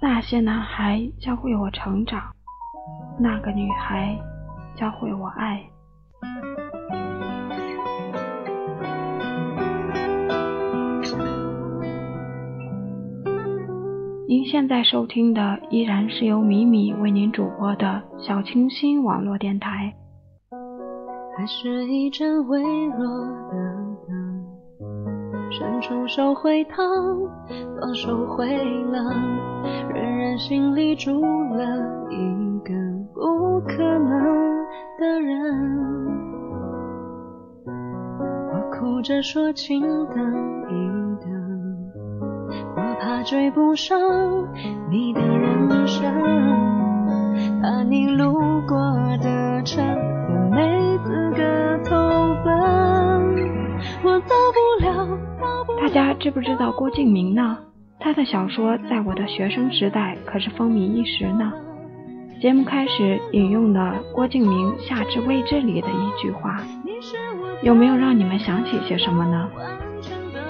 那些男孩教会我成长，那个女孩教会我爱。您现在收听的依然是由米米为您主播的小清新网络电台。还是一阵微弱的，伸出手会烫，放手会冷，人人心里住了一个不可能的人。我哭着说，请等一等。我怕追不上你的人生，怕你路过的城我没资格投奔。大家知不知道郭敬明呢？他的小说在我的学生时代可是风靡一时呢。节目开始引用了郭敬明《夏至未至》里的一句话，有没有让你们想起些什么呢？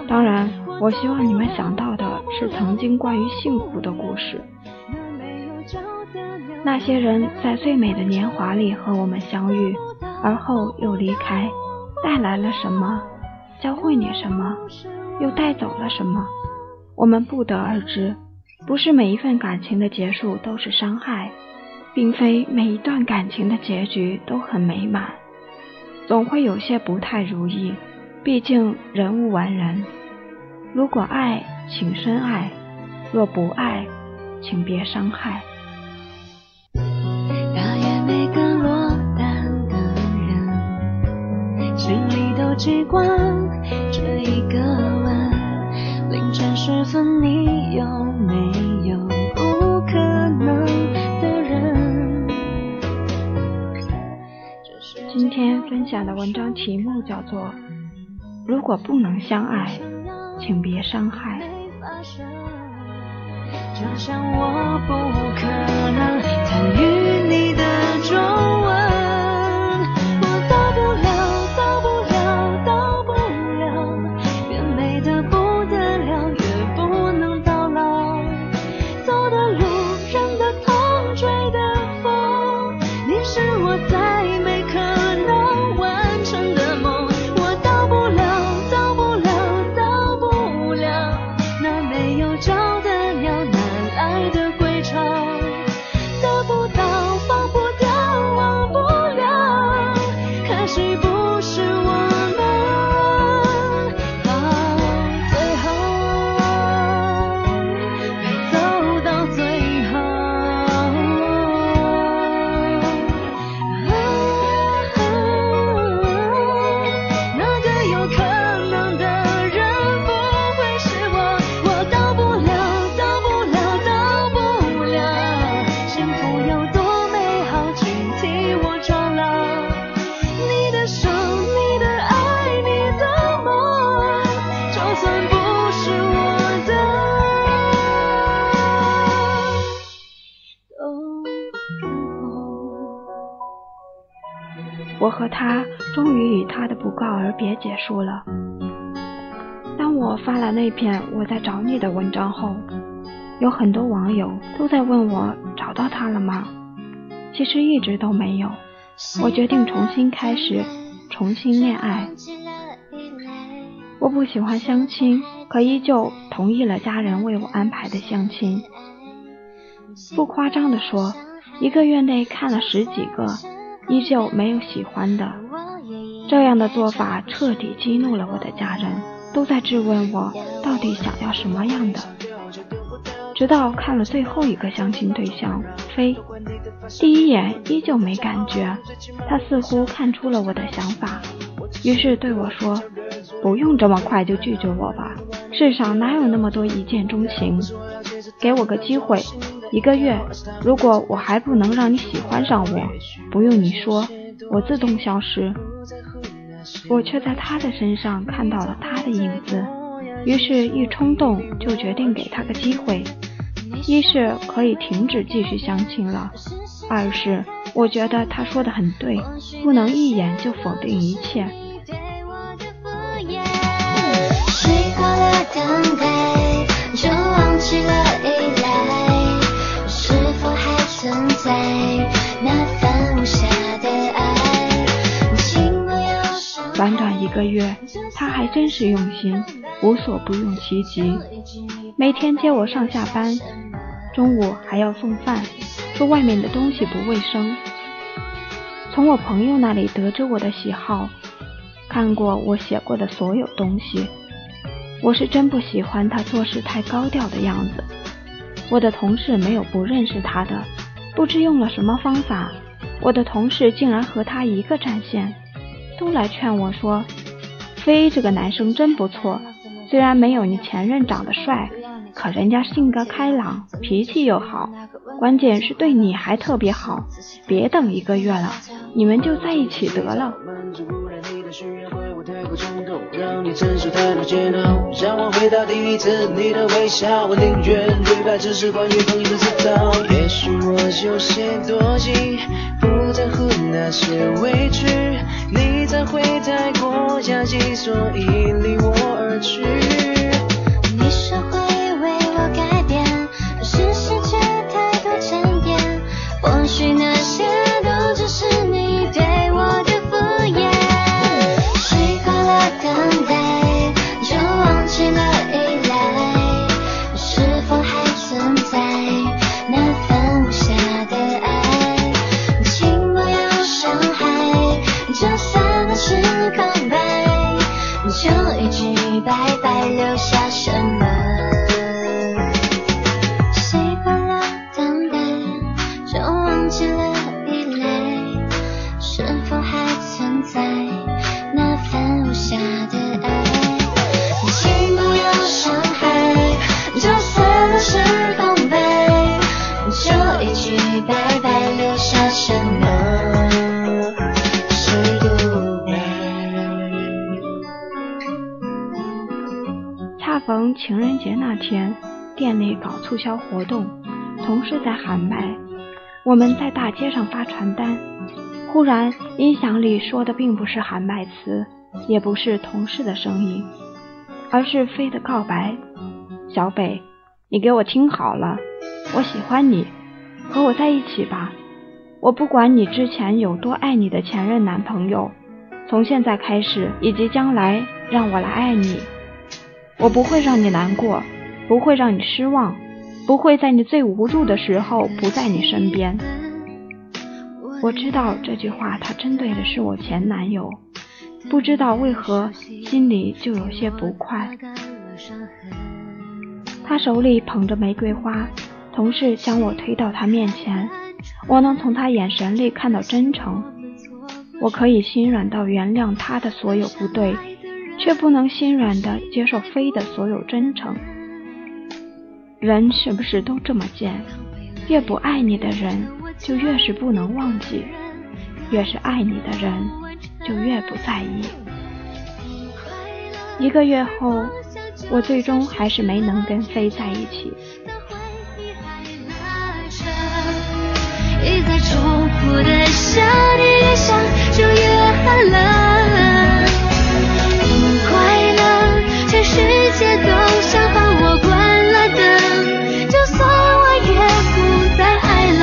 当然，我希望你们想到的是曾经关于幸福的故事。那些人在最美的年华里和我们相遇，而后又离开，带来了什么？教会你什么？又带走了什么？我们不得而知。不是每一份感情的结束都是伤害，并非每一段感情的结局都很美满，总会有些不太如意。毕竟人无完人，如果爱，请深爱；若不爱，请别伤害。大约每个落单的人，心里都记挂晨时分，你有没有不可能的人？今天分享的文章题目叫做。如果不能相爱，请别伤害。就像我不可能和他终于以他的不告而别结束了。当我发了那篇我在找你的文章后，有很多网友都在问我找到他了吗？其实一直都没有。我决定重新开始，重新恋爱。我不喜欢相亲，可依旧同意了家人为我安排的相亲。不夸张的说，一个月内看了十几个。依旧没有喜欢的，这样的做法彻底激怒了我的家人，都在质问我到底想要什么样的。直到看了最后一个相亲对象飞，第一眼依旧没感觉，他似乎看出了我的想法，于是对我说：“不用这么快就拒绝我吧，世上哪有那么多一见钟情，给我个机会。”一个月，如果我还不能让你喜欢上我，不用你说，我自动消失。我却在他的身上看到了他的影子，于是，一冲动就决定给他个机会。一是可以停止继续相亲了，二是我觉得他说的很对，不能一眼就否定一切。习惯了等待？就忘记了个月，他还真是用心，无所不用其极，每天接我上下班，中午还要送饭，说外面的东西不卫生。从我朋友那里得知我的喜好，看过我写过的所有东西，我是真不喜欢他做事太高调的样子。我的同事没有不认识他的，不知用了什么方法，我的同事竟然和他一个战线，都来劝我说：“飞这个男生真不错，虽然没有你前任长得帅，可人家性格开朗，脾气又好，关键是对你还特别好。别等一个月了，你们就在一起得了。”太过冲动让你承受太多煎熬，让我回到第一次你的微笑，我宁愿对白只是关于朋友的知道。也许我有些多疑，不在乎那些委屈，你才会太过压抑，所以离我而去。节那天，店里搞促销活动，同事在喊麦，我们在大街上发传单。忽然，音响里说的并不是喊麦词，也不是同事的声音，而是飞的告白：“小北，你给我听好了，我喜欢你，和我在一起吧。我不管你之前有多爱你的前任男朋友，从现在开始以及将来，让我来爱你。”我不会让你难过，不会让你失望，不会在你最无助的时候不在你身边。我知道这句话他针对的是我前男友，不知道为何心里就有些不快。他手里捧着玫瑰花，同事将我推到他面前，我能从他眼神里看到真诚，我可以心软到原谅他的所有不对。却不能心软的接受飞的所有真诚。人是不是都这么贱？越不爱你的人，就越是不能忘记；越是爱你的人，就越不在意。一个月后，我最终还是没能跟飞在一起。一再重复的想你，越想就越寒冷。世界都想把我关了灯，就算我也不再爱了，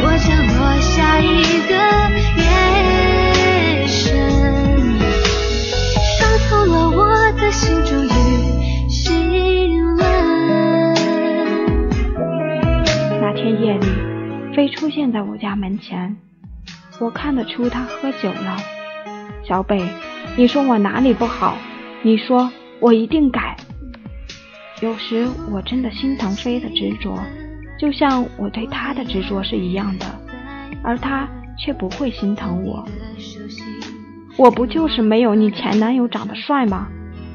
我将落下一个眼神，伤透了我的心，终于心软。那天夜里，飞出现在我家门前，我看得出他喝酒了。小北，你说我哪里不好？你说。我一定改。有时我真的心疼飞的执着，就像我对他的执着是一样的，而他却不会心疼我。我不就是没有你前男友长得帅吗？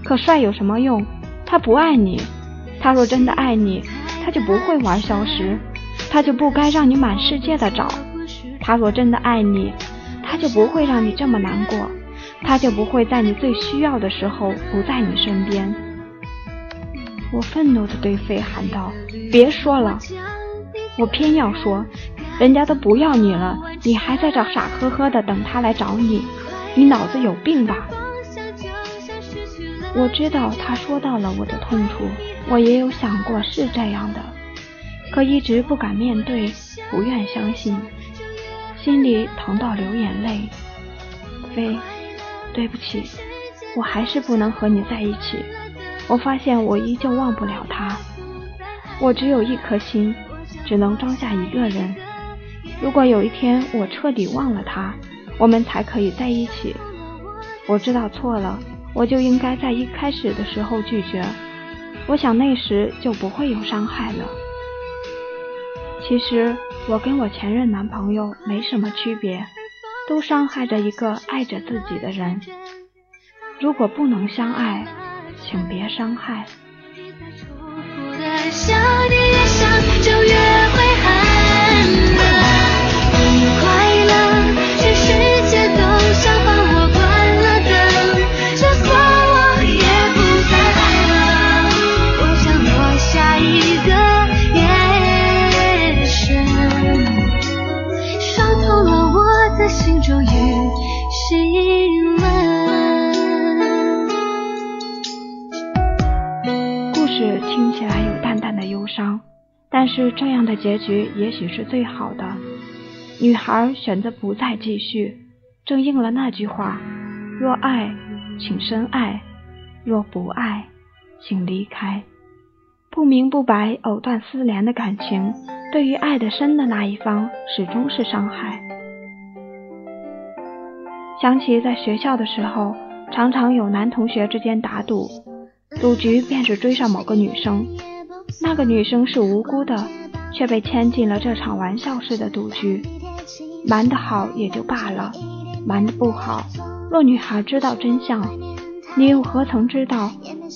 可帅有什么用？他不爱你。他若真的爱你，他就不会玩消失，他就不该让你满世界的找。他若真的爱你，他就不会让你这么难过。他就不会在你最需要的时候不在你身边。我愤怒地对飞喊道：“别说了！”我偏要说：“人家都不要你了，你还在这傻呵呵的等他来找你，你脑子有病吧？”我知道他说到了我的痛处，我也有想过是这样的，可一直不敢面对，不愿相信，心里疼到流眼泪。飞。对不起。我还是不能和你在一起。我发现我依旧忘不了他。我只有一颗心，只能装下一个人。如果有一天我彻底忘了他，我们才可以在一起。我知道错了，我就应该在一开始的时候拒绝。我想那时就不会有伤害了。其实我跟我前任男朋友没什么区别，都伤害着一个爱着自己的人。如果不能相爱，请别伤害。听起来有淡淡的忧伤但是这样的结局也许是最好的。女孩选择不再继续，正应了那句话：若爱，请深爱；若不爱，请离开。不明不白、藕断丝连的感情，对于爱的深的那一方，始终是伤害。想起在学校的时候，常常有男同学之间打赌，赌局便是追上某个女生。那个女生是无辜的，却被牵进了这场玩笑式的赌局。瞒得好也就罢了，瞒得不好，若女孩知道真相，你又何曾知道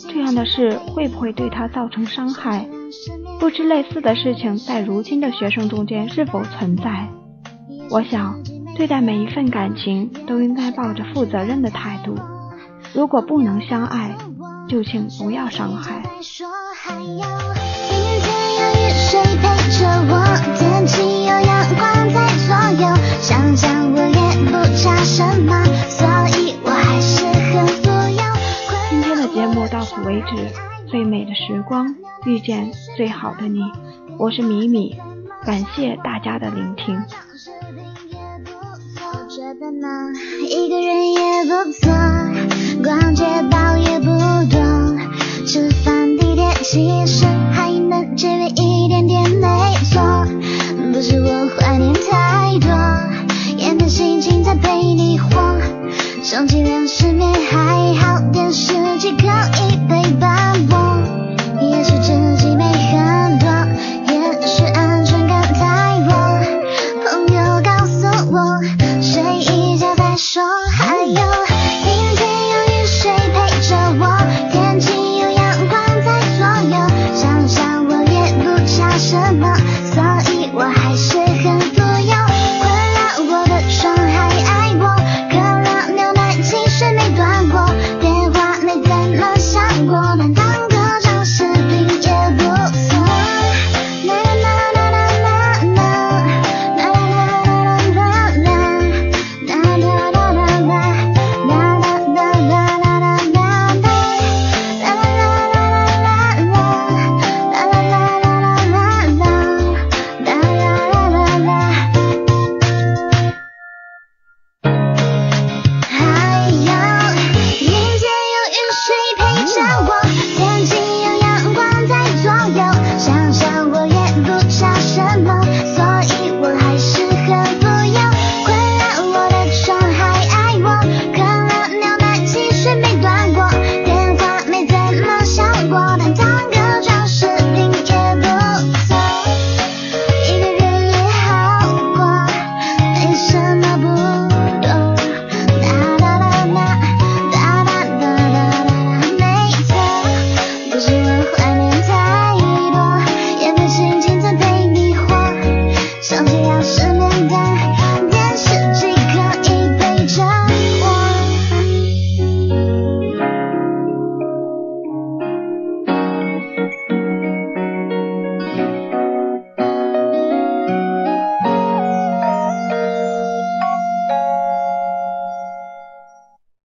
这样的事会不会对她造成伤害？不知类似的事情在如今的学生中间是否存在？我想，对待每一份感情都应该抱着负责任的态度。如果不能相爱，就请不要伤害。天气有阳光在左右，想想我也不差什么，所以我还是很富有。今天的节目到此为止，最美的时光遇见最好的你，我是米米，感谢大家的聆听。觉得呢，一个人也不错，逛街。其实还能节约一点点没错，不是我怀念太多，也没心情再陪你晃，想起两失眠还好，电视机可以陪伴。